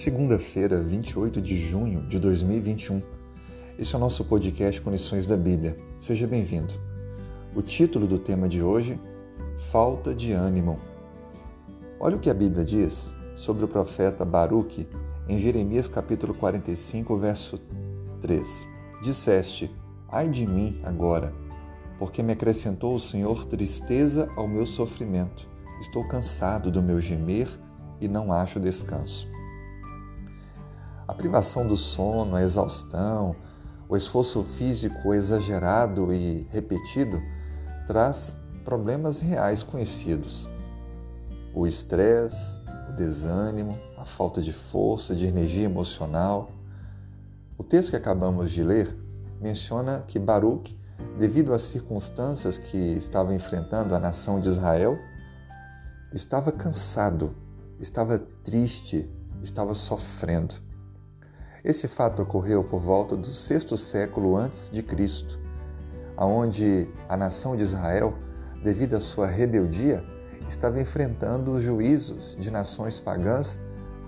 Segunda-feira, 28 de junho de 2021. Este é o nosso podcast Conexões da Bíblia. Seja bem-vindo. O título do tema de hoje: Falta de ânimo. Olha o que a Bíblia diz sobre o profeta Baruque em Jeremias capítulo 45, verso 3. Disseste: Ai de mim agora, porque me acrescentou o Senhor tristeza ao meu sofrimento. Estou cansado do meu gemer e não acho descanso. A privação do sono, a exaustão, o esforço físico exagerado e repetido traz problemas reais conhecidos. O estresse, o desânimo, a falta de força, de energia emocional. O texto que acabamos de ler menciona que Baruch, devido às circunstâncias que estava enfrentando a nação de Israel, estava cansado estava triste, estava sofrendo. Esse fato ocorreu por volta do sexto século antes de Cristo, aonde a nação de Israel, devido à sua rebeldia, estava enfrentando os juízos de nações pagãs,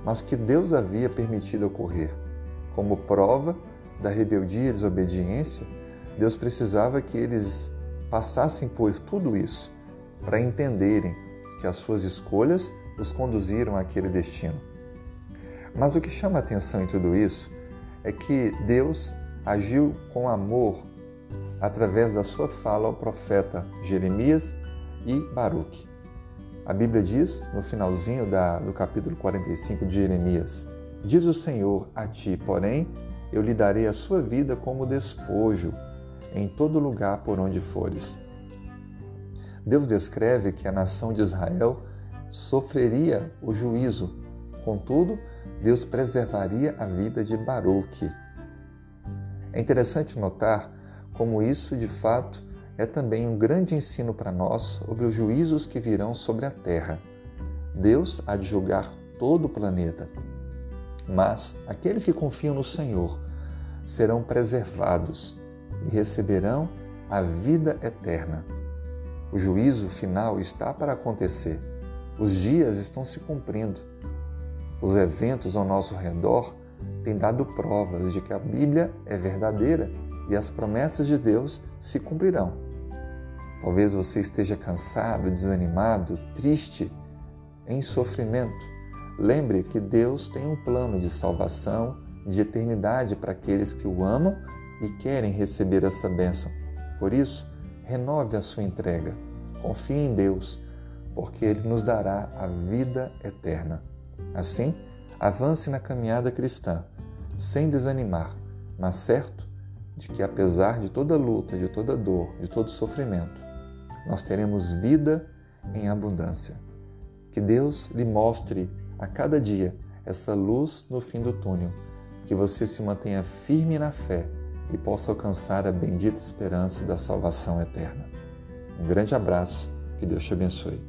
mas que Deus havia permitido ocorrer. Como prova da rebeldia e desobediência, Deus precisava que eles passassem por tudo isso para entenderem que as suas escolhas os conduziram àquele destino. Mas o que chama a atenção em tudo isso é que Deus agiu com amor através da sua fala ao profeta Jeremias e Baruque. A Bíblia diz, no finalzinho da, do capítulo 45 de Jeremias: Diz o Senhor a ti, porém, eu lhe darei a sua vida como despojo em todo lugar por onde fores. Deus descreve que a nação de Israel sofreria o juízo. Contudo, Deus preservaria a vida de Baruque. É interessante notar como isso, de fato, é também um grande ensino para nós sobre os juízos que virão sobre a terra. Deus há de julgar todo o planeta. Mas aqueles que confiam no Senhor serão preservados e receberão a vida eterna. O juízo final está para acontecer os dias estão se cumprindo. Os eventos ao nosso redor têm dado provas de que a Bíblia é verdadeira e as promessas de Deus se cumprirão. Talvez você esteja cansado, desanimado, triste, em sofrimento. Lembre que Deus tem um plano de salvação, de eternidade para aqueles que o amam e querem receber essa bênção. Por isso, renove a sua entrega. Confie em Deus porque Ele nos dará a vida eterna. Assim, avance na caminhada cristã, sem desanimar, mas certo de que, apesar de toda luta, de toda dor, de todo sofrimento, nós teremos vida em abundância. Que Deus lhe mostre a cada dia essa luz no fim do túnel, que você se mantenha firme na fé e possa alcançar a bendita esperança da salvação eterna. Um grande abraço, que Deus te abençoe.